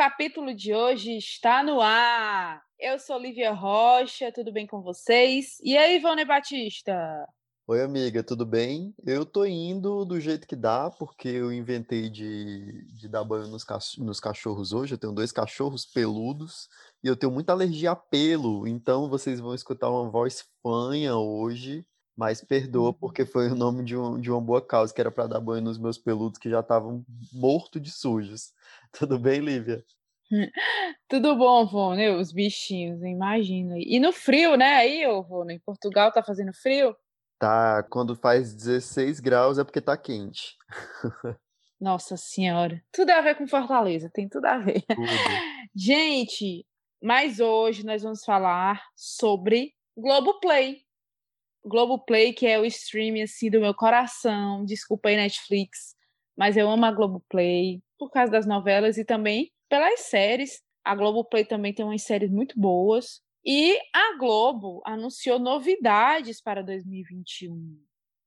Capítulo de hoje está no ar. Eu sou Lívia Rocha, tudo bem com vocês? E aí, Ivone Batista? Oi, amiga, tudo bem? Eu tô indo do jeito que dá, porque eu inventei de, de dar banho nos, nos cachorros hoje. Eu tenho dois cachorros peludos e eu tenho muita alergia a pelo, então vocês vão escutar uma voz fanha hoje, mas perdoa uhum. porque foi o nome de, um, de uma boa causa, que era para dar banho nos meus peludos que já estavam mortos de sujos. Tudo bem, Lívia? Tudo bom, Vônia? Os bichinhos, imagina. E no frio, né? Aí, Vônia, em Portugal tá fazendo frio? Tá, quando faz 16 graus é porque tá quente. Nossa senhora. Tudo a ver com Fortaleza, tem tudo a ver. Tudo. Gente, mas hoje nós vamos falar sobre Globoplay. Globoplay, que é o streaming assim do meu coração. Desculpa aí, Netflix, mas eu amo a Globoplay por causa das novelas e também pelas séries. A Globoplay também tem umas séries muito boas. E a Globo anunciou novidades para 2021.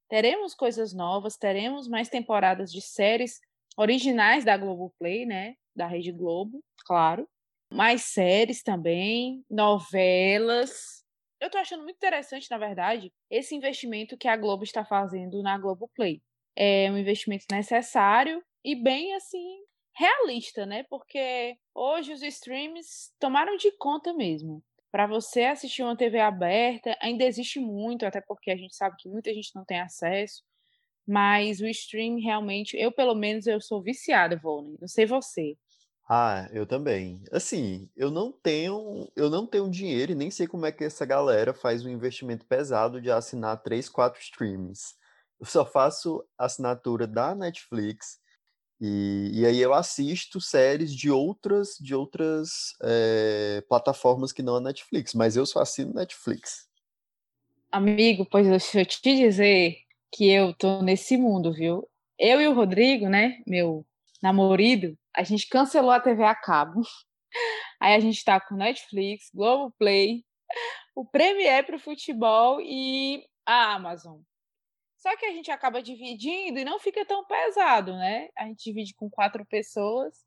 Teremos coisas novas, teremos mais temporadas de séries originais da Globoplay, né? Da Rede Globo, claro. Mais séries também, novelas. Eu tô achando muito interessante, na verdade, esse investimento que a Globo está fazendo na Globoplay. É um investimento necessário e bem assim realista, né? Porque hoje os streams tomaram de conta mesmo. Para você assistir uma TV aberta, ainda existe muito, até porque a gente sabe que muita gente não tem acesso. Mas o stream realmente, eu pelo menos eu sou viciada, Volney. Não sei você. Ah, eu também. Assim, eu não tenho, eu não tenho dinheiro e nem sei como é que essa galera faz um investimento pesado de assinar três, quatro streams. Eu só faço assinatura da Netflix e, e aí eu assisto séries de outras, de outras é, plataformas que não a Netflix, mas eu só assino Netflix. Amigo, pois deixa eu te dizer que eu tô nesse mundo, viu? Eu e o Rodrigo, né, meu namorado, a gente cancelou a TV a cabo. Aí a gente tá com Netflix, Globoplay, o Premiere pro futebol e a Amazon. Só que a gente acaba dividindo e não fica tão pesado, né? A gente divide com quatro pessoas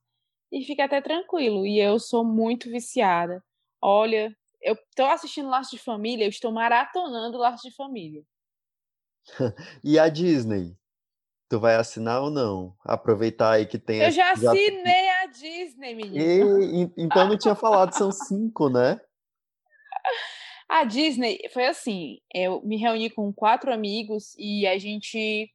e fica até tranquilo. E eu sou muito viciada. Olha, eu estou assistindo Laços de Família, eu estou maratonando Laços de Família. e a Disney? Tu vai assinar ou não? Aproveitar aí que tem. Eu já assinei já... a Disney, menino. E, então não tinha falado, são cinco, né? A Disney foi assim: eu me reuni com quatro amigos e a gente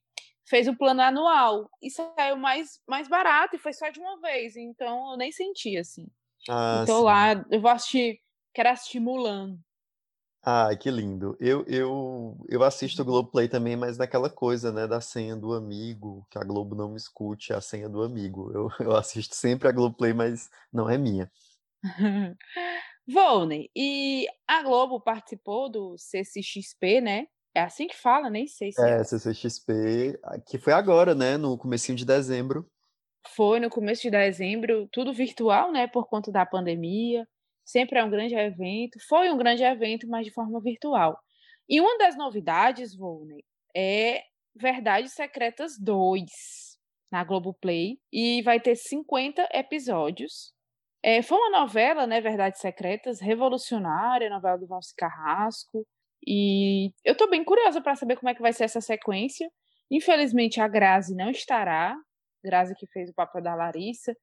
fez o plano anual e saiu mais, mais barato e foi só de uma vez, então eu nem senti assim. Ah, então sim. lá eu vou assistir, quero assistir Mulan. Ah, que lindo. Eu, eu, eu assisto o Globoplay também, mas naquela coisa, né, da senha do amigo, que a Globo não me escute a senha do amigo. Eu, eu assisto sempre a Globoplay, mas não é minha. Volney, e a Globo participou do CCXP, né? É assim que fala, nem sei se é. É, CCXP, que foi agora, né? No comecinho de dezembro. Foi no começo de dezembro, tudo virtual, né? Por conta da pandemia. Sempre é um grande evento. Foi um grande evento, mas de forma virtual. E uma das novidades, Volney, é Verdades Secretas 2 na Globoplay. E vai ter 50 episódios é, foi uma novela, né, Verdades Secretas, revolucionária, novela do Valci Carrasco. E eu estou bem curiosa para saber como é que vai ser essa sequência. Infelizmente, a Grazi não estará. Grazi que fez o papel da Larissa,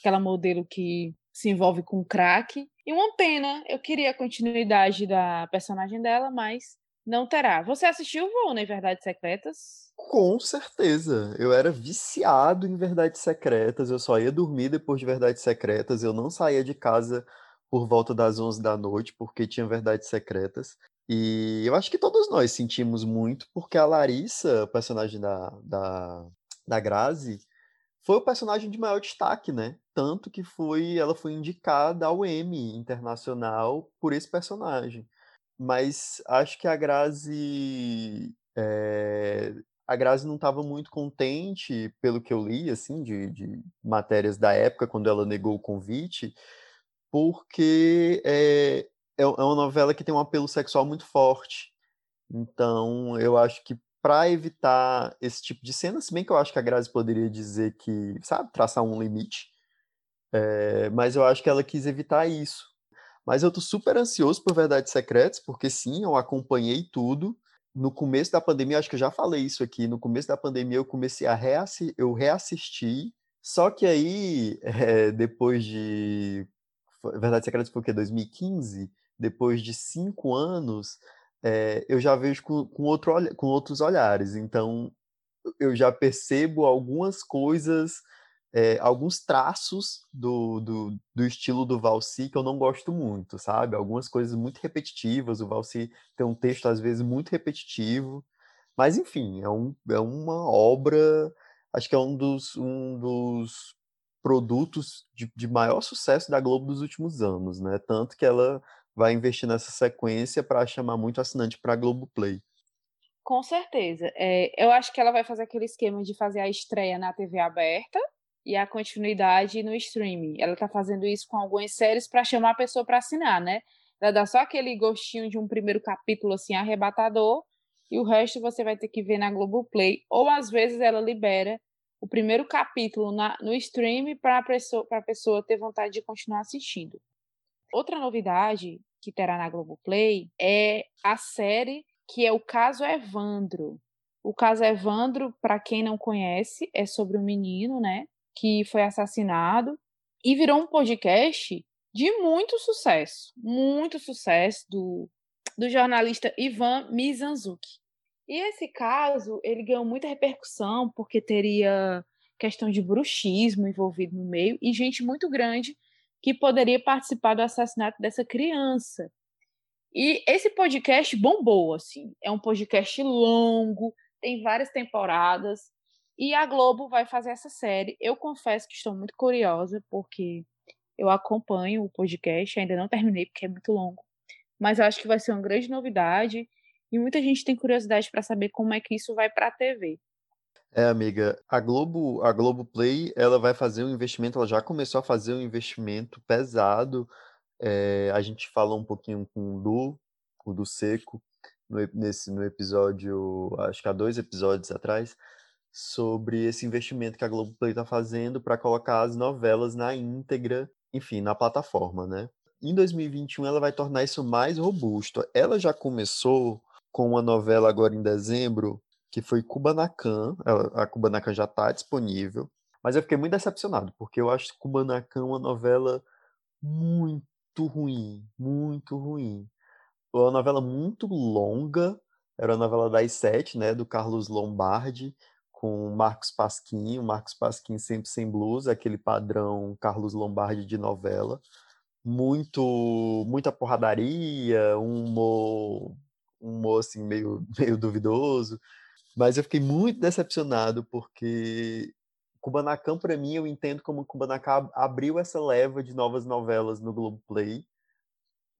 aquela modelo que se envolve com crack. E uma pena, eu queria a continuidade da personagem dela, mas não terá. Você assistiu, Vô, em Verdades Secretas? Com certeza. Eu era viciado em Verdades Secretas. Eu só ia dormir depois de Verdades Secretas. Eu não saía de casa por volta das 11 da noite, porque tinha Verdades Secretas. E eu acho que todos nós sentimos muito, porque a Larissa, personagem da, da, da Grazi, foi o personagem de maior destaque, né? Tanto que foi, ela foi indicada ao Emmy Internacional por esse personagem. Mas acho que a Grazi. É, a Grazi não estava muito contente, pelo que eu li, assim, de, de, matérias da época, quando ela negou o convite, porque é, é, é uma novela que tem um apelo sexual muito forte. Então, eu acho que para evitar esse tipo de cena, se bem que eu acho que a Grazi poderia dizer que, sabe, traçar um limite, É, mas eu acho que ela quis evitar isso. Mas eu tô super ansioso por Verdades Secretas, porque sim, eu acompanhei tudo. No começo da pandemia, acho que eu já falei isso aqui, no começo da pandemia eu comecei a reassistir, eu reassisti, só que aí, é, depois de... Verdades Secretas foi o quê? 2015? Depois de cinco anos, é, eu já vejo com, com, outro, com outros olhares. Então, eu já percebo algumas coisas é, alguns traços do, do, do, estilo do Valsi que eu não gosto muito, sabe? Algumas coisas muito repetitivas, o Valsi tem um texto às vezes muito repetitivo, mas enfim, é, um, é uma obra, acho que é um dos, um dos produtos de, de maior sucesso da Globo dos últimos anos, né? Tanto que ela vai investir nessa sequência para chamar muito assinante para a Globoplay. Com certeza. É, eu acho que ela vai fazer aquele esquema de fazer a estreia na TV aberta, e a continuidade no streaming. Ela está fazendo isso com algumas séries para chamar a pessoa para assinar, né? Ela dá só aquele gostinho de um primeiro capítulo assim arrebatador e o resto você vai ter que ver na Globoplay. Ou às vezes ela libera o primeiro capítulo na, no stream para a pessoa, pessoa ter vontade de continuar assistindo. Outra novidade que terá na Globoplay é a série que é o Caso Evandro. O Caso Evandro, para quem não conhece, é sobre um menino, né? que foi assassinado e virou um podcast de muito sucesso, muito sucesso do, do jornalista Ivan Mizanzuki. E esse caso, ele ganhou muita repercussão porque teria questão de bruxismo envolvido no meio e gente muito grande que poderia participar do assassinato dessa criança. E esse podcast bombou, assim. É um podcast longo, tem várias temporadas, e a Globo vai fazer essa série. Eu confesso que estou muito curiosa, porque eu acompanho o podcast, ainda não terminei, porque é muito longo. Mas eu acho que vai ser uma grande novidade. E muita gente tem curiosidade para saber como é que isso vai para a TV. É, amiga, a Globo, a Globo Play, ela vai fazer um investimento, ela já começou a fazer um investimento pesado. É, a gente falou um pouquinho com o Du, o do Seco, no, nesse, no episódio, acho que há dois episódios atrás, sobre esse investimento que a Globoplay está fazendo para colocar as novelas na íntegra, enfim, na plataforma, né? Em 2021 ela vai tornar isso mais robusto. Ela já começou com uma novela agora em dezembro, que foi Kubanacan. A Kubanacan já está disponível. Mas eu fiquei muito decepcionado, porque eu acho Kubanacan uma novela muito ruim, muito ruim. Uma novela muito longa, era a novela das sete, né, do Carlos Lombardi, com Marcos Pasquim, o Marcos Pasquim sempre sem blusa, aquele padrão Carlos Lombardi de novela. Muito, muita porradaria, um humor, um humor assim, meio, meio duvidoso. Mas eu fiquei muito decepcionado porque Kubanacan, para mim, eu entendo como Kubanacan abriu essa leva de novas novelas no Globoplay.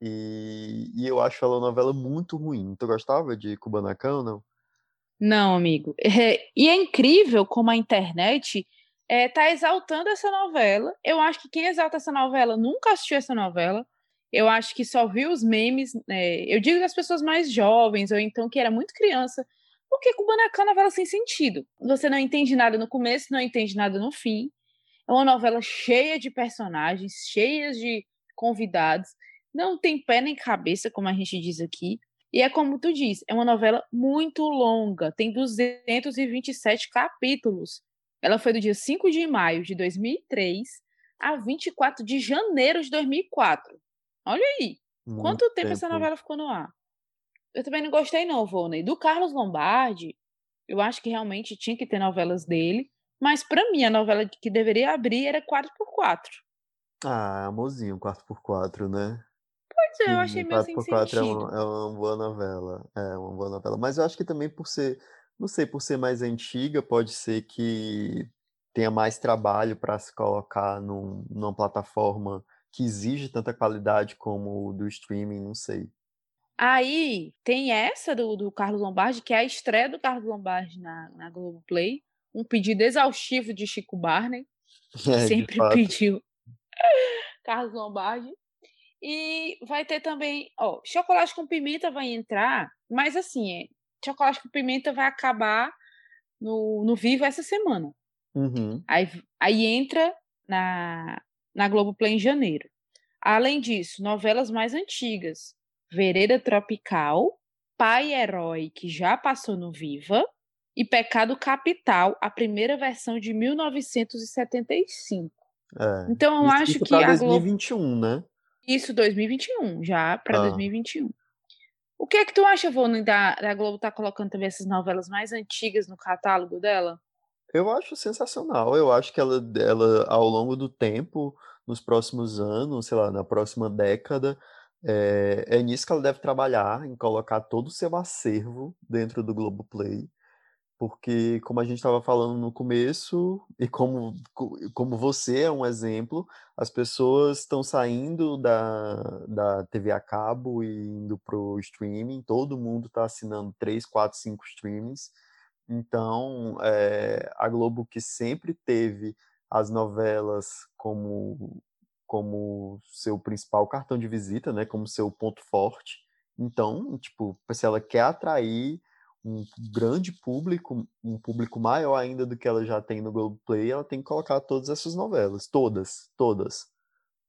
E, e eu acho ela uma novela muito ruim. Tu gostava de Kubanacan ou não? Não, amigo. É, e é incrível como a internet está é, exaltando essa novela. Eu acho que quem exalta essa novela nunca assistiu essa novela. Eu acho que só viu os memes. É, eu digo das pessoas mais jovens, ou então que era muito criança. Porque Kubanacan é uma novela sem sentido. Você não entende nada no começo, não entende nada no fim. É uma novela cheia de personagens, cheias de convidados. Não tem pé nem cabeça, como a gente diz aqui. E é como tu diz, é uma novela muito longa, tem 227 capítulos. Ela foi do dia 5 de maio de 2003 a 24 de janeiro de 2004. Olha aí, muito quanto tempo, tempo, essa novela ficou no ar. Eu também não gostei não, Volney. Do Carlos Lombardi, eu acho que realmente tinha que ter novelas dele, mas para mim a novela que deveria abrir era 4x4. Ah, amorzinho, 4x4, né? Pois é, eu achei meio sem 4x4 é uma, é uma boa novela. É uma boa novela. Mas eu acho que também por ser, não sei, por ser mais antiga, pode ser que tenha mais trabalho para se colocar num, numa plataforma que exige tanta qualidade como o do streaming, não sei. Aí tem essa do, do Carlos Lombardi, que é a estreia do Carlos Lombardi na, na Globoplay. Um pedido exaustivo de Chico Barney. É, sempre pediu Carlos Lombardi. E vai ter também, ó, chocolate com pimenta vai entrar, mas assim, é, chocolate com pimenta vai acabar no, no vivo essa semana. Uhum. Aí, aí entra na, na Globoplay em janeiro. Além disso, novelas mais antigas: Vereda Tropical, Pai Herói, que já passou no Viva, e Pecado Capital, a primeira versão de 1975. É. Então eu acho que a 2021, Globo... né? Isso 2021, já para ah. 2021. O que é que tu acha, Vônia, da, da Globo tá colocando também essas novelas mais antigas no catálogo dela? Eu acho sensacional. Eu acho que ela, ela ao longo do tempo, nos próximos anos, sei lá, na próxima década, é, é nisso que ela deve trabalhar, em colocar todo o seu acervo dentro do Globoplay porque como a gente estava falando no começo e como como você é um exemplo, as pessoas estão saindo da, da TV a cabo e indo pro streaming, todo mundo está assinando três, quatro, cinco streamings. Então, é, a Globo que sempre teve as novelas como como seu principal cartão de visita, né, como seu ponto forte. Então, tipo, se ela quer atrair um grande público, um público maior ainda do que ela já tem no Globoplay, ela tem que colocar todas essas novelas, todas, todas.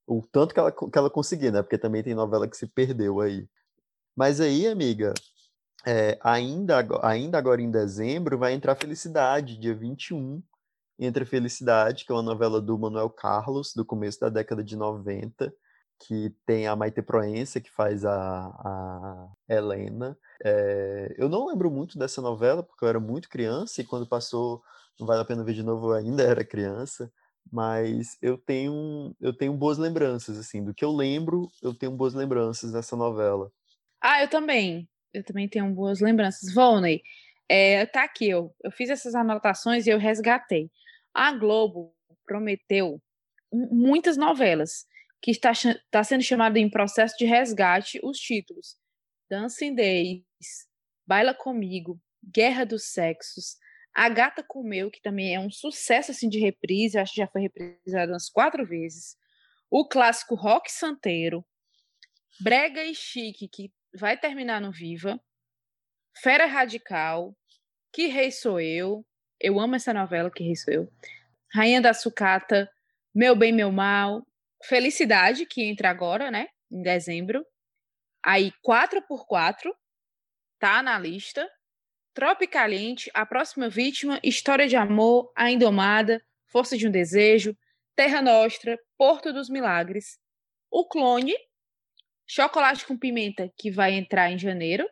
O tanto que ela, que ela conseguir, né? Porque também tem novela que se perdeu aí. Mas aí, amiga, é, ainda, ainda agora em dezembro vai entrar Felicidade, dia 21. Entra Felicidade, que é uma novela do Manuel Carlos, do começo da década de 90 que tem a Maite Proença, que faz a, a Helena. É, eu não lembro muito dessa novela, porque eu era muito criança, e quando passou Não Vale a Pena Ver de Novo, eu ainda era criança, mas eu tenho, eu tenho boas lembranças, assim, do que eu lembro, eu tenho boas lembranças dessa novela. Ah, eu também. Eu também tenho boas lembranças. Volney, é, tá aqui, eu, eu fiz essas anotações e eu resgatei. A Globo prometeu muitas novelas que está, está sendo chamado em processo de resgate os títulos Dancing Days, Baila Comigo, Guerra dos Sexos, A Gata Comeu, que também é um sucesso assim de reprise, acho que já foi reprisado umas quatro vezes, o clássico Rock Santeiro, Brega e Chique, que vai terminar no Viva, Fera Radical, Que Rei Sou Eu, eu amo essa novela, Que Sou Eu, Rainha da Sucata, Meu Bem, Meu Mal, Felicidade, que entra agora, né? Em dezembro. Aí, 4x4, tá na lista. Tropicaliente, A Próxima Vítima, História de Amor, A Indomada, Força de um Desejo, Terra Nostra, Porto dos Milagres, O Clone, Chocolate com Pimenta, que vai entrar em janeiro,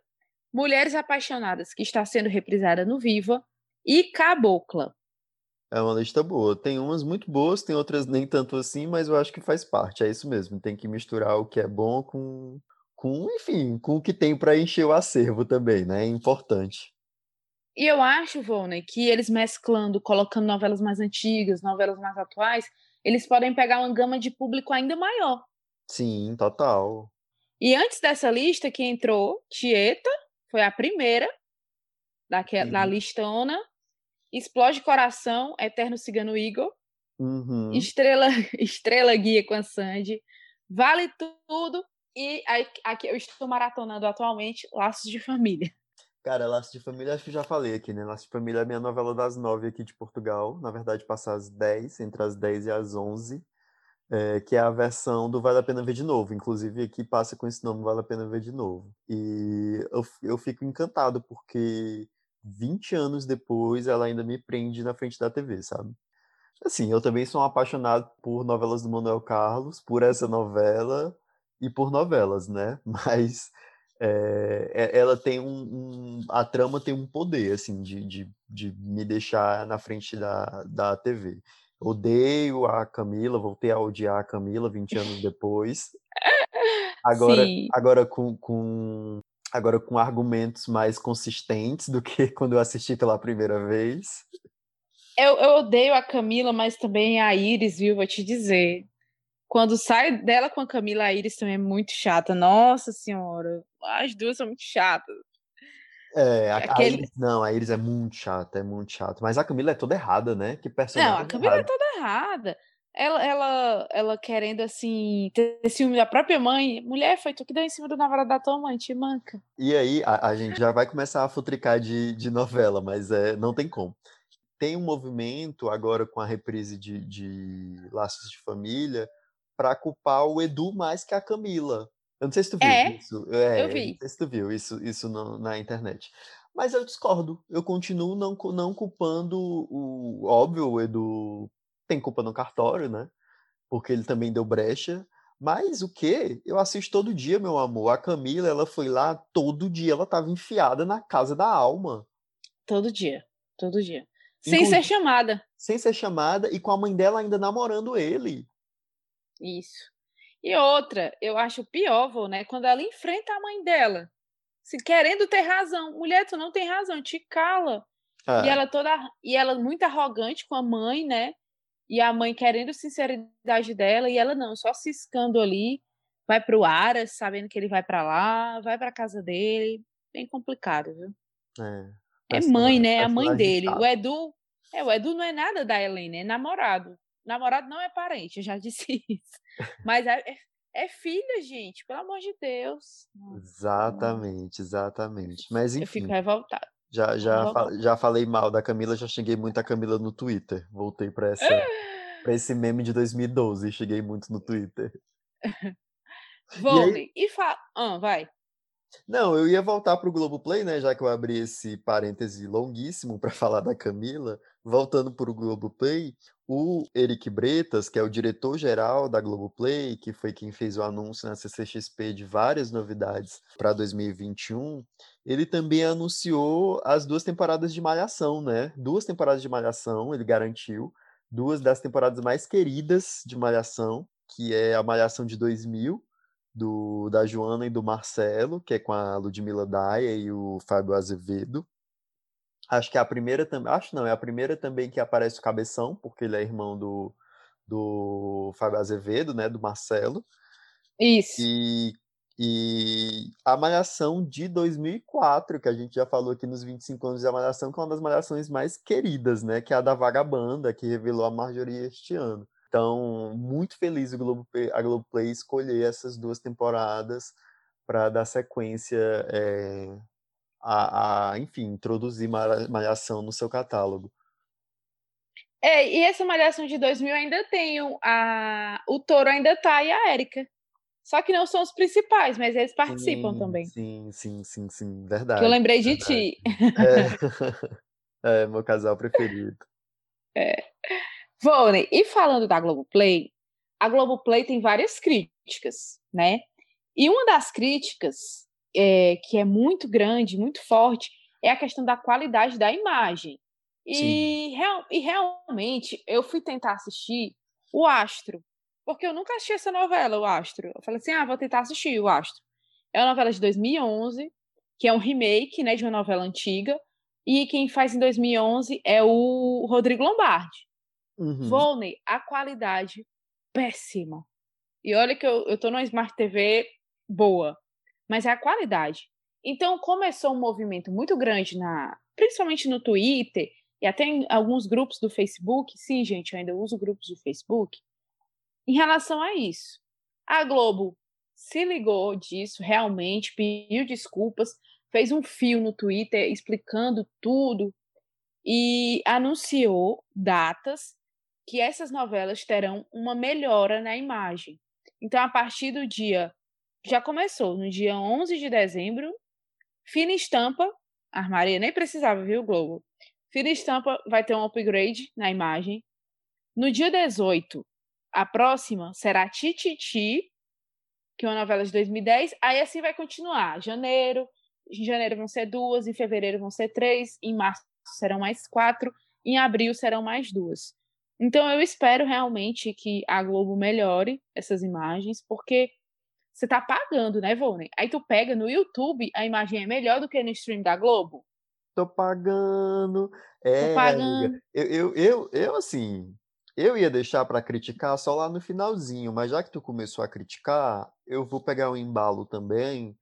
Mulheres Apaixonadas, que está sendo reprisada no Viva, e Cabocla. É uma lista boa. Tem umas muito boas, tem outras nem tanto assim, mas eu acho que faz parte. É isso mesmo. Tem que misturar o que é bom com, com enfim, com o que tem para encher o acervo também, né? É importante. E eu acho, Volney, que eles mesclando, colocando novelas mais antigas, novelas mais atuais, eles podem pegar uma gama de público ainda maior. Sim, total. E antes dessa lista que entrou, Tieta foi a primeira daquela, da uhum. listona Explode Coração, Eterno Cigano Igor, uhum. Estrela, Estrela Guia com a Sandy, Vale Tudo e aqui eu estou maratonando atualmente Laços de Família. Cara, Laços de Família, acho que já falei aqui, né? Laços de Família é a minha novela das nove aqui de Portugal. Na verdade, passa às dez, entre as dez e as onze. É, que é a versão do Vale a Pena Ver de Novo. Inclusive, aqui passa com esse nome, Vale a Pena Ver de Novo. E eu, eu fico encantado, porque 20 anos depois, ela ainda me prende na frente da TV, sabe? Assim, eu também sou um apaixonado por novelas do Manuel Carlos, por essa novela e por novelas, né? Mas é, ela tem um, um, A trama tem um poder, assim, de, de, de me deixar na frente da, da TV. Odeio a Camila, voltei a odiar a Camila 20 anos depois. Agora, agora com, com agora com argumentos mais consistentes do que quando eu assisti pela primeira vez. Eu, eu odeio a Camila, mas também a Iris, viu? Vou te dizer. Quando sai dela com a Camila, a Iris também é muito chata. Nossa senhora, as duas são muito chatas. É, a, Aquele... a Iris, não, a Iris é muito chata, é muito chata. Mas a Camila é toda errada, né? Que personagem. Não, a Camila é toda errada ela, ela, ela querendo, assim, ter ciúme da própria mãe. Mulher, foi tu que deu em cima do namorado da tua mãe, te manca. E aí, a, a gente já vai começar a futricar de, de novela, mas é, não tem como. Tem um movimento agora com a reprise de, de Laços de Família, para culpar o Edu mais que a Camila. Eu não sei se tu viu É, isso. É, eu não vi. sei se tu viu isso, isso no- na internet. Mas eu discordo. Eu continuo não, não culpando o. Óbvio, o Edu tem culpa no cartório, né? Porque ele também deu brecha. Mas o quê? Eu assisto todo dia, meu amor. A Camila, ela foi lá todo dia, ela tava enfiada na casa da alma. Todo dia. Todo dia. Sem ser Inclusive- chamada. Sem ser chamada e com a mãe dela ainda namorando ele. Isso. E outra, eu acho pior, vô, né? Quando ela enfrenta a mãe dela. Se querendo ter razão. Mulher, tu não tem razão, te cala. É, E ela toda. E ela muito arrogante com a mãe, né? E a mãe querendo sinceridade dela, e ela não, só ciscando ali, vai pro Aras, sabendo que ele vai pra lá, vai pra casa dele. Bem complicado, viu? é. É mãe, né? É a mãe personagem dele. O Edu. É, o Edu não é nada da Helena, é namorado. Namorado não é parente, eu já disse isso. Mas é, é, é filha, gente, pelo amor de Deus. Nossa, Exatamente, exatamente. Mas Eu enfim, fico revoltada. Já, já, fa- já falei mal da Camila, já cheguei muito a Camila no Twitter. Voltei pra essa, pra esse meme de 2012, cheguei muito no Twitter. Volney, e fala. Ah, vai. Não, eu ia voltar pro Globoplay, né? Já que eu abri esse parêntese longuíssimo para falar da Camila. Voltando pro Globoplay, o Eric Bretas, que é o diretor-geral da Globoplay, que foi quem fez o anúncio na CCXP de várias novidades para 2021, ele também anunciou as duas temporadas de Malhação, né? Duas temporadas de Malhação, ele garantiu. Duas das temporadas mais queridas de Malhação, que é a Malhação de 2000, do, da Joana e do Marcelo, que é com a Ludmila Daia e o Fábio Azevedo. Acho que é a primeira também. Acho não, é a primeira também que aparece o Cabeção, porque ele é irmão do, do Fábio Azevedo, né? Do Marcelo. Isso. E, e a Malhação de 2004, que a gente já falou aqui nos 25 anos da Malhação, que é uma das malhações mais queridas, né? Que é a da Vagabanda, que revelou a Marjorie este ano. Então, muito feliz o Globo, a Globoplay escolher essas duas temporadas para dar sequência é, a, a, enfim, introduzir Malha- Malhação no seu catálogo. É, e essa malhação de 2000 ainda tem o, a, o Toro ainda tá e a Érica. Só que não são os principais, mas eles participam Sim, também. Sim, sim, sim, sim, Que verdade. eu lembrei de verdade. ti. É, é meu casal preferido. Volney, e falando da Globoplay, a Globoplay tem várias críticas, né? E uma das críticas, é, que é muito grande, muito forte, é a questão da qualidade da imagem. E, real- e realmente, eu fui tentar assistir o Astro, porque eu nunca assisti essa novela, o Astro. Eu falei assim, ah, vou tentar assistir o Astro. É uma novela de 2011, que é um remake, né, de uma novela antiga, e quem faz em 2011 é o Rodrigo Lombardi. Uhum. Volney, a qualidade péssima. E olha que eu, eu tô numa Smart TV boa, mas é a qualidade. Então começou um movimento muito grande na, principalmente no Twitter e até em alguns grupos do Facebook. Sim, gente, eu ainda uso grupos de Facebook. Em relação a isso, a Globo se ligou disso realmente, pediu desculpas, fez um fio no Twitter explicando tudo e anunciou datas que essas novelas terão uma melhora na imagem. Então, a partir do dia. Já começou, no dia 11 de dezembro, Fina Estampa, Armaria nem precisava, viu, Globo? Fina Estampa vai ter um upgrade na imagem. No dia 18, a próxima será Tititi, que é uma novela de 2010. Aí assim vai continuar. Janeiro, em janeiro vão ser duas, em fevereiro vão ser três, em março serão mais quatro, em abril serão mais duas. Então eu espero realmente que a Globo melhore essas imagens, porque você tá pagando, né, Volney? Aí tu pega no YouTube, a imagem é melhor do que no stream da Globo. Tô pagando. É, Tô pagando. Eu, eu, eu, eu, assim, eu ia deixar pra criticar só lá no finalzinho, mas já que tu começou a criticar, eu vou pegar um embalo também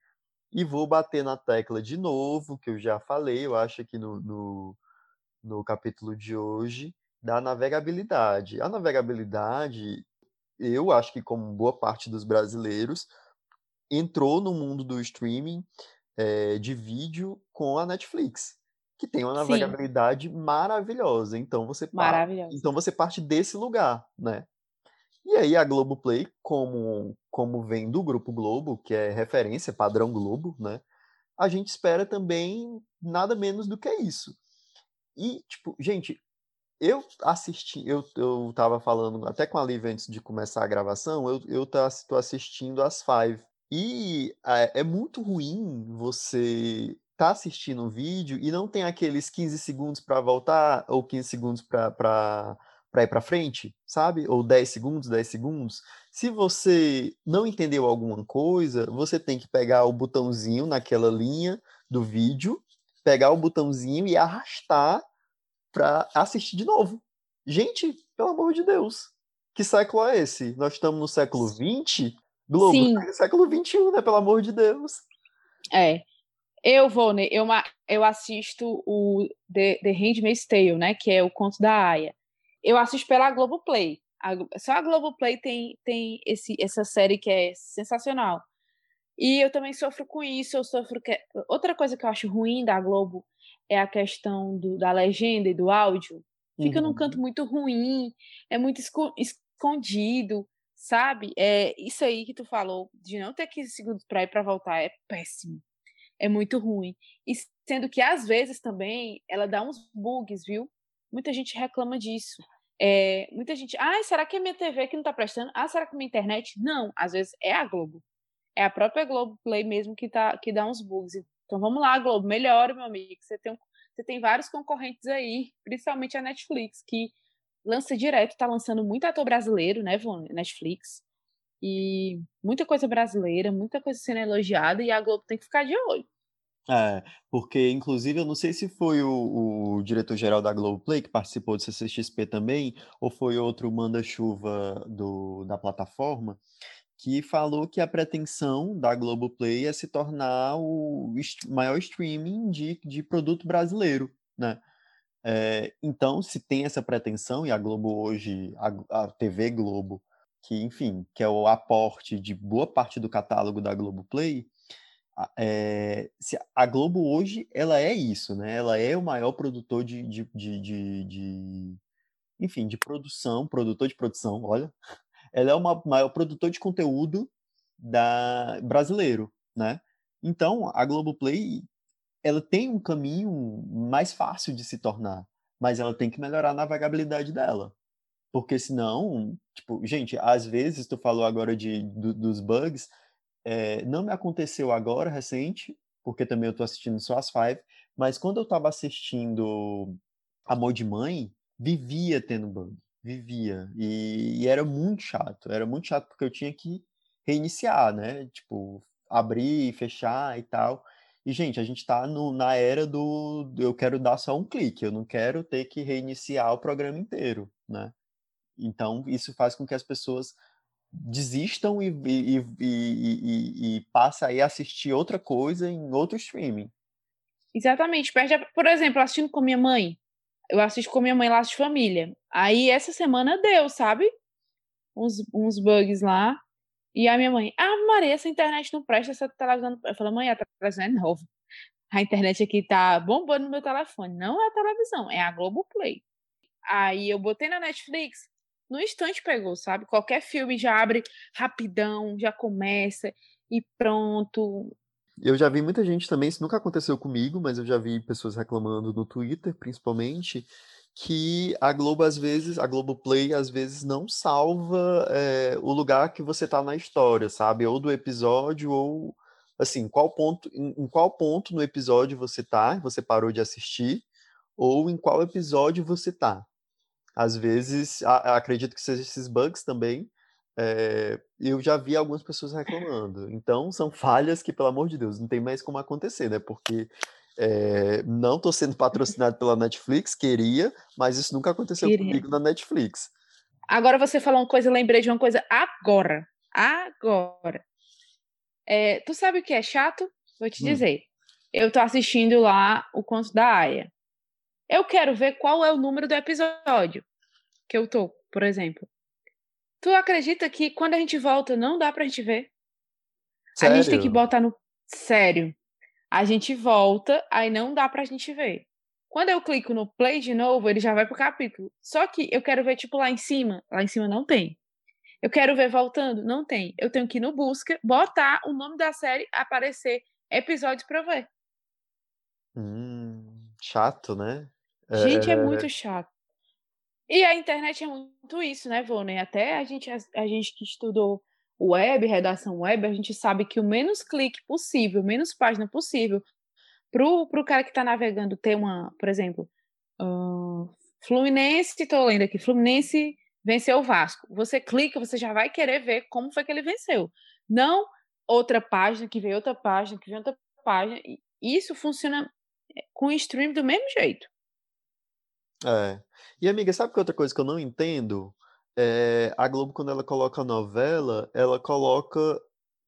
e vou bater na tecla de novo, que eu já falei, eu acho que no, no, no capítulo de hoje, da navegabilidade. A navegabilidade, eu acho que como boa parte dos brasileiros, entrou no mundo do streaming eh, de vídeo com a Netflix, que tem uma Sim. navegabilidade maravilhosa. Então você Maravilhosa. então você parte desse lugar, né? E aí a Globoplay, como, como vem do Grupo Globo, que é referência, padrão Globo, né? A gente espera também nada menos do que isso. E, tipo, gente, eu assisti, eu, eu tava falando até com a Liv antes de começar a gravação, eu, eu tô assistindo as Five. E é, é muito ruim você tá assistindo um vídeo e não tem aqueles 15 segundos para voltar ou 15 segundos para ir para frente, sabe? Ou 10 segundos, 10 segundos. Se você não entendeu alguma coisa, você tem que pegar o botãozinho naquela linha do vídeo, pegar o botãozinho e arrastar para assistir de novo. Gente, pelo amor de Deus, que século é esse? Nós estamos no século 20? Globo, Sim. século 21, né? Pelo amor de Deus. É. Eu vou, né? Eu, eu assisto o The, The Handmaid's Tale, né? Que é o conto da Aya. Eu assisto pela Globoplay. A, só a Globoplay tem, tem esse, essa série que é sensacional. E eu também sofro com isso. Eu sofro que... Outra coisa que eu acho ruim da Globo é a questão do, da legenda e do áudio. Fica uhum. num canto muito ruim, é muito escondido, sabe? É isso aí que tu falou, de não ter 15 segundos para ir para voltar, é péssimo é muito ruim. E sendo que às vezes também ela dá uns bugs, viu? Muita gente reclama disso. É, muita gente, ah, será que é minha TV que não tá prestando? Ah, será que é minha internet? Não, às vezes é a Globo. É a própria Globo Play mesmo que, tá, que dá uns bugs. Então vamos lá, Globo, melhore, meu amigo. Você tem, um, você tem vários concorrentes aí, principalmente a Netflix, que lança direto, tá lançando muito ator brasileiro, né, Netflix. E muita coisa brasileira, muita coisa sendo elogiada, e a Globo tem que ficar de olho. É, porque inclusive eu não sei se foi o, o diretor-geral da Globoplay que participou do CCXP também, ou foi outro manda-chuva da plataforma, que falou que a pretensão da Globoplay é se tornar o maior streaming de, de produto brasileiro, né? É, então, se tem essa pretensão, e a Globo hoje, a, a TV Globo, que, enfim, que é o aporte de boa parte do catálogo da Globoplay, é, a Globo hoje, ela é isso, né? Ela é o maior produtor de, de, de, de, de enfim, de produção, produtor de produção, olha. Ela é o maior produtor de conteúdo da brasileiro, né? Então, a Globoplay, ela tem um caminho mais fácil de se tornar, mas ela tem que melhorar a navegabilidade dela. Porque senão, tipo, gente, às vezes tu falou agora de, do, dos bugs, é, não me aconteceu agora, recente, porque também eu tô assistindo só as Five, mas quando eu tava assistindo Amor de Mãe, vivia tendo bug, vivia. E, e, era muito chato, era muito chato porque eu tinha que reiniciar, né? Tipo, abrir, fechar e tal. E, gente, a gente tá no, na era do eu quero dar só um clique, eu não quero ter que reiniciar o programa inteiro, né? Então, isso faz com que as pessoas desistam e, e, e, e, e passa aí a assistir outra coisa em outro streaming. Exatamente. Por exemplo, assistindo com minha mãe. Eu assisto com minha mãe Laço de Família. Aí essa semana deu, sabe? Uns, uns bugs lá. E a minha mãe, ah, Maria, essa internet não presta, essa televisão. Eu falei, mãe, a televisão é nova. A internet aqui tá bombando no meu telefone. Não é a televisão, é a Globoplay. Aí eu botei na Netflix, no instante pegou, sabe? Qualquer filme já abre rapidão, já começa e pronto. Eu já vi muita gente também, isso nunca aconteceu comigo, mas eu já vi pessoas reclamando no Twitter, principalmente, que a Globo às vezes, a Globo Play às vezes não salva é, o lugar que você tá na história, sabe? Ou do episódio, ou assim, qual ponto, em, em qual ponto no episódio você tá, você parou de assistir, ou em qual episódio você tá. Às vezes, a, acredito que sejam esses bugs também. É, eu já vi algumas pessoas reclamando. Então, são falhas que, pelo amor de Deus, não tem mais como acontecer, né? Porque é, não estou sendo patrocinado pela Netflix, queria, mas isso nunca aconteceu queria. comigo na Netflix. Agora você falou uma coisa, eu lembrei de uma coisa agora. Agora. É, tu sabe o que é chato? Vou te hum. dizer. Eu tô assistindo lá o conto da Aya. Eu quero ver qual é o número do episódio que eu tô, por exemplo. Tu acredita que quando a gente volta não dá pra gente ver? Sério? A gente tem que botar no. Sério. A gente volta, aí não dá pra gente ver. Quando eu clico no play de novo, ele já vai pro capítulo. Só que eu quero ver, tipo, lá em cima. Lá em cima não tem. Eu quero ver voltando? Não tem. Eu tenho que ir no busca, botar o nome da série, aparecer episódios para ver. Hum, chato, né? Gente, é... é muito chato. E a internet é muito isso, né, Vônei? Até a gente, a, a gente que estudou web, redação web, a gente sabe que o menos clique possível, menos página possível, pro, pro cara que tá navegando ter uma, por exemplo, uh, Fluminense, tô lendo aqui, Fluminense venceu o Vasco. Você clica, você já vai querer ver como foi que ele venceu. Não outra página, que vem outra página, que vem outra página. Isso funciona eh, com o stream do mesmo jeito. É. E, amiga, sabe que outra coisa que eu não entendo? É, a Globo, quando ela coloca a novela, ela coloca.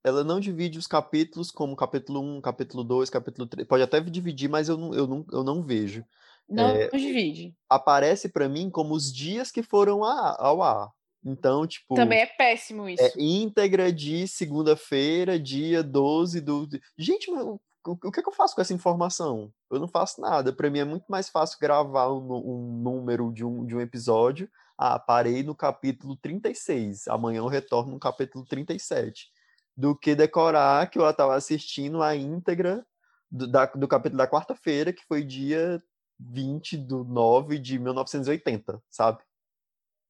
Ela não divide os capítulos como capítulo 1, capítulo 2, capítulo 3. Pode até dividir, mas eu não, eu não, eu não vejo. Não é, divide. Aparece para mim como os dias que foram ao ar. Então, tipo. Também é péssimo isso. É íntegra de segunda-feira, dia 12 do. Gente, o que, é que eu faço com essa informação? Eu não faço nada. Para mim é muito mais fácil gravar um, um, número de um, de um episódio. Ah, parei no capítulo 36. Amanhã eu retorno no capítulo 37. Do que decorar que eu estava assistindo a íntegra do, da, do capítulo da quarta-feira, que foi dia 20 de 9 de 1980, sabe?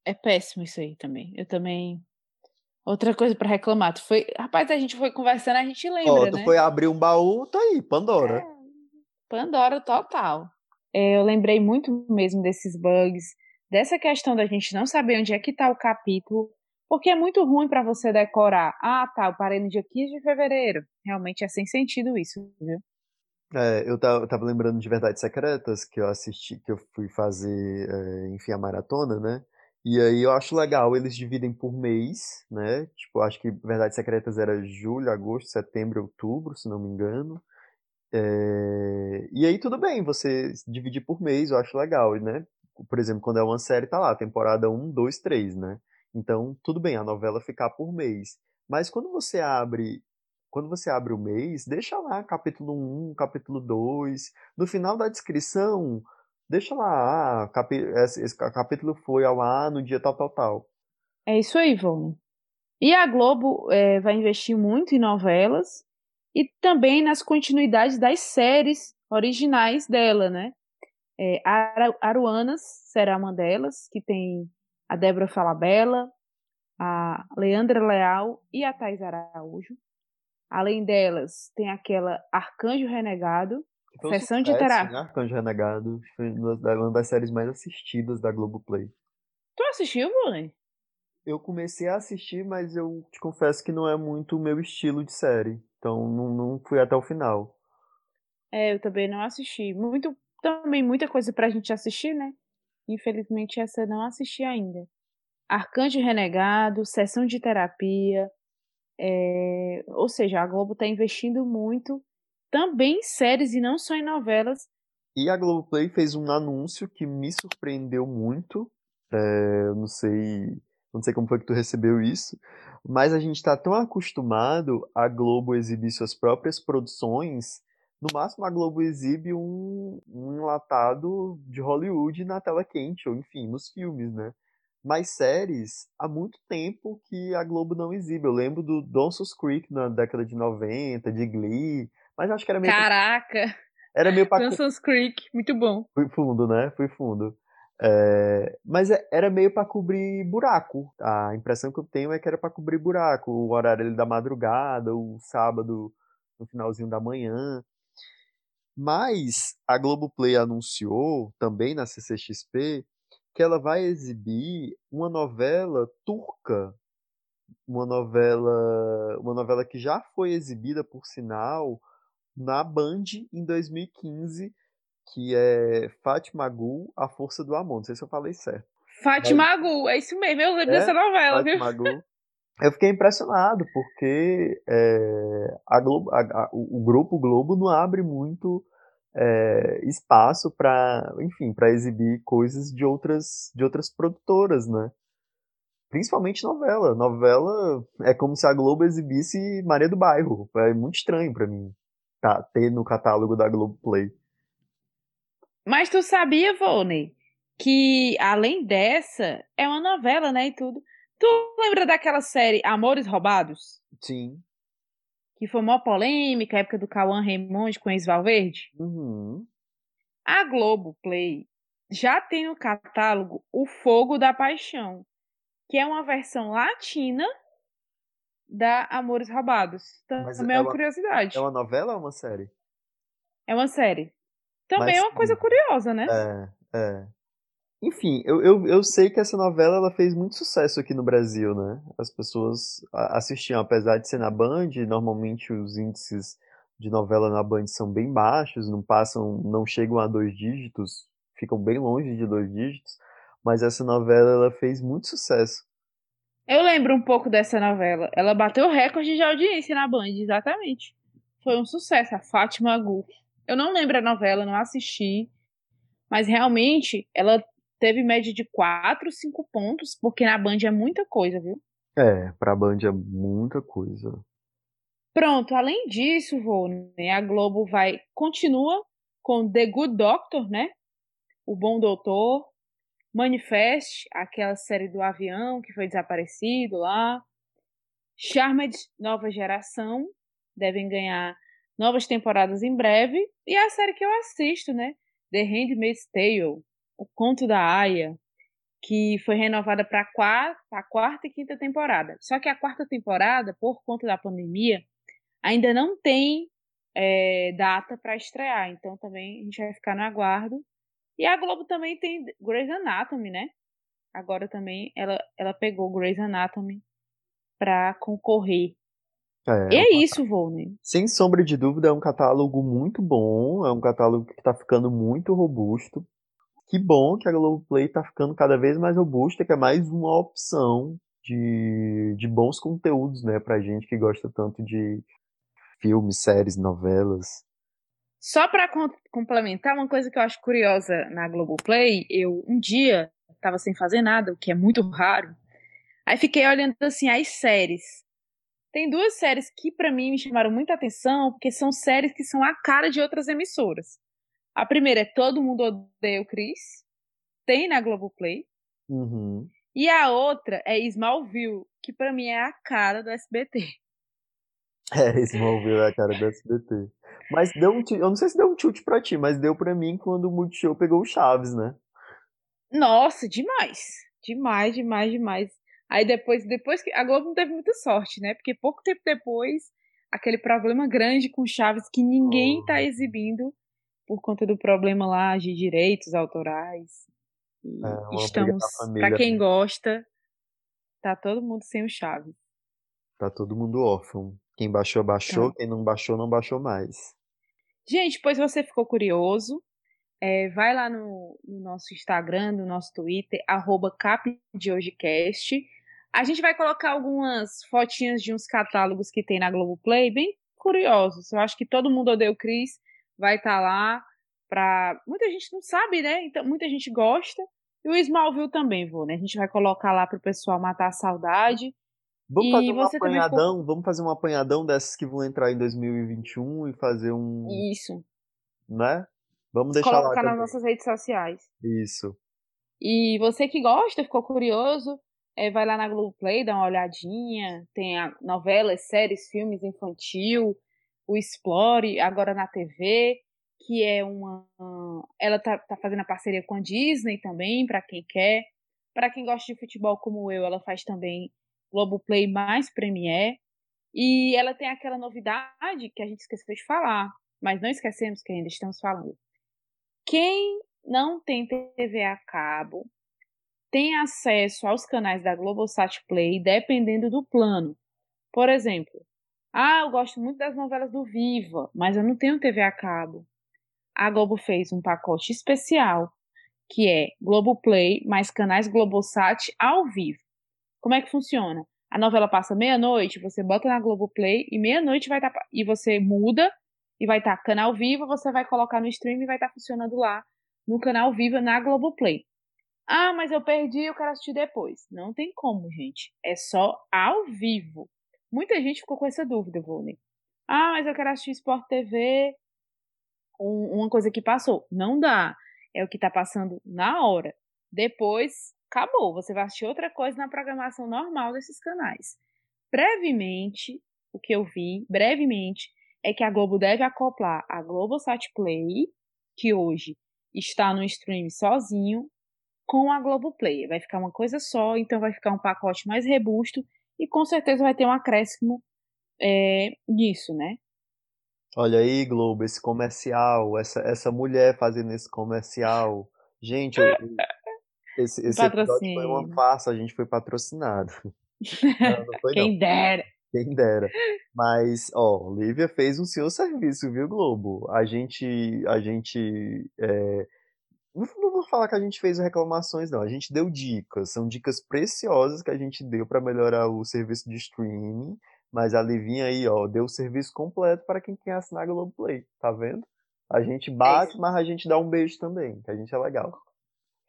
É péssimo isso aí também. Eu também Outra coisa para reclamar, tu foi, rapaz, a gente foi conversando, a gente lembra, oh, tu né? foi abrir um baú, tá aí, Pandora. É, Pandora total. É, eu lembrei muito mesmo desses bugs, dessa questão da gente não saber onde é que tá o capítulo, porque é muito ruim para você decorar. Ah, tá, eu parei no dia 15 de fevereiro. Realmente é sem sentido isso, viu? É, eu tava, eu tava lembrando de Verdades Secretas, que eu assisti, que eu fui fazer, é, enfim, a maratona, né? E aí eu acho legal, eles dividem por mês, né? Tipo, acho que Verdades Secretas era julho, agosto, setembro, outubro, se não me engano. É... E aí tudo bem, você dividir por mês, eu acho legal, né? Por exemplo, quando é uma série, tá lá, temporada 1, 2, 3, né? Então, tudo bem, a novela ficar por mês. Mas quando você abre quando você abre o mês, deixa lá capítulo 1, capítulo 2. No final da descrição, Deixa lá, ah, capi esse, capítulo foi ao ar no dia tal, tal, tal. É isso aí, Vone. E a Globo é, vai investir muito em novelas e também nas continuidades das séries originais dela, né? É, Aruanas será uma delas, que tem a Débora Falabella, a Leandra Leal e a Thais Araújo. Além delas, tem aquela Arcanjo Renegado, um Sessão de terapia. Né? Arcanjo Renegado foi uma das séries mais assistidas da Globoplay. Tu assistiu, Bruno? Eu comecei a assistir, mas eu te confesso que não é muito o meu estilo de série. Então não, não fui até o final. É, eu também não assisti. Muito, também muita coisa pra gente assistir, né? Infelizmente essa não assisti ainda. Arcanjo Renegado, Sessão de Terapia. É... Ou seja, a Globo tá investindo muito também em séries e não só em novelas. E a Globoplay fez um anúncio que me surpreendeu muito. É, eu não sei, não sei como foi que tu recebeu isso, mas a gente está tão acostumado a Globo exibir suas próprias produções. No máximo, a Globo exibe um, um enlatado de Hollywood na tela quente, ou enfim, nos filmes, né? Mas séries, há muito tempo que a Globo não exibe. Eu lembro do Dawson's Creek na década de 90, de Glee, mas acho que era meio. Caraca! Era meio pra. Dawson's Creek, muito bom. Fui fundo, né? Fui fundo. É... Mas é, era meio para cobrir buraco. A impressão que eu tenho é que era para cobrir buraco. O horário da madrugada, o sábado no finalzinho da manhã. Mas a Globoplay anunciou também na CCXP que ela vai exibir uma novela turca, uma novela, uma novela que já foi exibida por sinal na Band em 2015, que é Fátima Gul, A Força do Amor. Não sei se eu falei certo. Fátima Mas... Gul, é isso mesmo, eu lembro é, dessa novela, Fátima viu? Gul. Eu fiquei impressionado, porque é, a Globo, a, a, o Grupo Globo não abre muito é, espaço para, enfim, para exibir coisas de outras, de outras produtoras, né? Principalmente novela. Novela é como se a Globo exibisse Maria do Bairro. É muito estranho para mim tá, ter no catálogo da Globoplay. Mas tu sabia, Volney, que além dessa, é uma novela, né, e tudo, Tu lembra daquela série Amores Roubados? Sim. Que foi uma polêmica, época do Cauã Raymond com Ex Valverde? Uhum. A Globo Play já tem no catálogo O Fogo da Paixão, que é uma versão latina da Amores Roubados. Também é, é uma curiosidade. É uma novela ou uma série? É uma série. Também Mas, é uma coisa curiosa, né? É, é. Enfim, eu, eu, eu sei que essa novela ela fez muito sucesso aqui no Brasil, né? As pessoas assistiam, apesar de ser na Band, normalmente os índices de novela na Band são bem baixos, não passam, não chegam a dois dígitos, ficam bem longe de dois dígitos, mas essa novela ela fez muito sucesso. Eu lembro um pouco dessa novela. Ela bateu recorde de audiência na Band, exatamente. Foi um sucesso, a Fátima Gu. Eu não lembro a novela, não assisti, mas realmente ela teve média de 4, 5 pontos, porque na Band é muita coisa, viu? É, pra Band é muita coisa. Pronto, além disso, Rony, a Globo vai continua com The Good Doctor, né? O Bom Doutor, Manifest, aquela série do avião que foi desaparecido lá. Charmed Nova Geração, devem ganhar novas temporadas em breve. E a série que eu assisto, né? The Handmaid's Tale, O Conto da Aya, que foi renovada para a quarta e quinta temporada. Só que a quarta temporada, por conta da pandemia, ainda não tem é, data para estrear. Então também a gente vai ficar no aguardo. E a Globo também tem Grey's Anatomy, né? Agora também ela, ela pegou Grey's Anatomy para concorrer. É, e é, é isso, Volney. Sem sombra de dúvida, é um catálogo muito bom. É um catálogo que está ficando muito robusto. Que bom que a Globoplay está ficando cada vez mais robusta, que é mais uma opção de, de bons conteúdos, né, pra gente que gosta tanto de filmes, séries, novelas. Só para complementar, uma coisa que eu acho curiosa na Globoplay, eu um dia estava sem fazer nada, o que é muito raro. Aí fiquei olhando assim as séries. Tem duas séries que para mim me chamaram muita atenção, porque são séries que são a cara de outras emissoras. A primeira é Todo Mundo Odeia o Chris, tem na Globoplay. Uhum. E a outra é Smallville, que para mim é a cara do SBT. É, Smallville é a cara do SBT. Mas deu um eu não sei se deu um tilt pra ti, mas deu pra mim quando o Multishow pegou o Chaves, né? Nossa, demais. Demais, demais, demais. Aí depois, depois que. A Globo não teve muita sorte, né? Porque pouco tempo depois, aquele problema grande com Chaves que ninguém oh. tá exibindo por conta do problema lá de direitos autorais. É, estamos, para quem gosta, tá todo mundo sem o Chaves. Tá todo mundo órfão. Quem baixou, baixou. Tá. Quem não baixou, não baixou mais. Gente, pois você ficou curioso, é, vai lá no, no, nosso Instagram, no nosso Twitter, arroba capdehojecast. A gente vai colocar algumas fotinhas de uns catálogos que tem na Globoplay, bem curiosos. Eu acho que todo mundo odeia o Chris, vai estar tá lá. Pra... Muita gente não sabe, né? Então, muita gente gosta. E o Smallville também, vou, né? A gente vai colocar lá pro pessoal matar a saudade. Vamos fazer um apanhadão, ficou... vamos fazer um apanhadão dessas que vão entrar em 2021 e fazer um. Isso. Né? Vamos deixar Colocar lá nas nossas redes sociais. Isso. E você que gosta, ficou curioso, é, vai lá na Globoplay, dá uma olhadinha. Tem novelas, séries, filmes infantil, o Explore, agora na TV, que é uma. Ela tá, tá fazendo a parceria com a Disney também, para quem quer. Para quem gosta de futebol como eu, ela faz também Globoplay mais Premiere. E ela tem aquela novidade que a gente esqueceu de falar, mas não esquecemos que ainda estamos falando. Quem não tem TV a cabo tem acesso aos canais da Globosat Play dependendo do plano. Por exemplo, ah, eu gosto muito das novelas do Viva, mas eu não tenho TV a cabo. A Globo fez um pacote especial que é Globoplay mais canais Globosat ao vivo. Como é que funciona? A novela passa meia-noite, você bota na Globoplay e meia-noite vai estar. Tá, e você muda e vai estar tá canal vivo, você vai colocar no stream e vai estar tá funcionando lá no canal vivo na Globoplay. Ah, mas eu perdi, eu quero assistir depois. Não tem como, gente. É só ao vivo. Muita gente ficou com essa dúvida, Vônei. Ah, mas eu quero assistir Sport TV. Um, uma coisa que passou. Não dá. É o que está passando na hora. Depois acabou. Você vai assistir outra coisa na programação normal desses canais. Brevemente, o que eu vi, brevemente, é que a Globo deve acoplar a Globosat Play, que hoje está no stream sozinho, com a Globoplay. Vai ficar uma coisa só, então vai ficar um pacote mais robusto e com certeza vai ter um acréscimo é, nisso, né? Olha aí, Globo, esse comercial, essa, essa mulher fazendo esse comercial. Gente, eu, esse, esse episódio foi uma farsa, a gente foi patrocinado. Não, não foi, Quem não. dera. Quem dera. Mas, ó, Lívia fez um seu serviço, viu, Globo? A gente, a gente, é... não, vou falar que a gente fez reclamações, não. A gente deu dicas, são dicas preciosas que a gente deu para melhorar o serviço de streaming. Mas a Livinha aí, ó, deu o serviço completo para quem quer assinar a Globoplay, tá vendo? A gente é bate, é mas a gente dá um beijo também, que a gente é legal.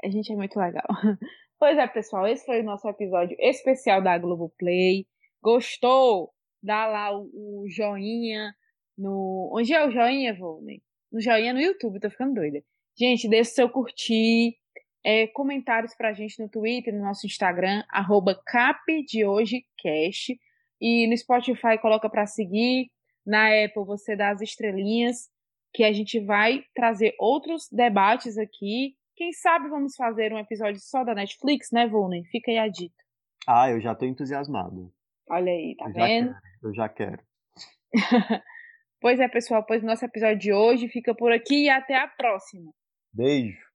A gente é muito legal. Pois é, pessoal, esse foi o nosso episódio especial da Globoplay. Gostou? Dá lá o, o joinha no. Onde é o joinha, Volney? No joinha no YouTube, tô ficando doida. Gente, deixa o seu curtir. É, comentários pra gente no Twitter, no nosso Instagram, arroba capdehoje.cast. E no Spotify coloca para seguir. Na Apple você dá as estrelinhas, que a gente vai trazer outros debates aqui. Quem sabe vamos fazer um episódio só da Netflix, né, Volney? Fica aí a dica. Ah, eu já tô entusiasmado. Olha aí, tá eu vendo? Já eu já quero. pois é, pessoal, pois o nosso episódio de hoje fica por aqui e até a próxima. Beijo.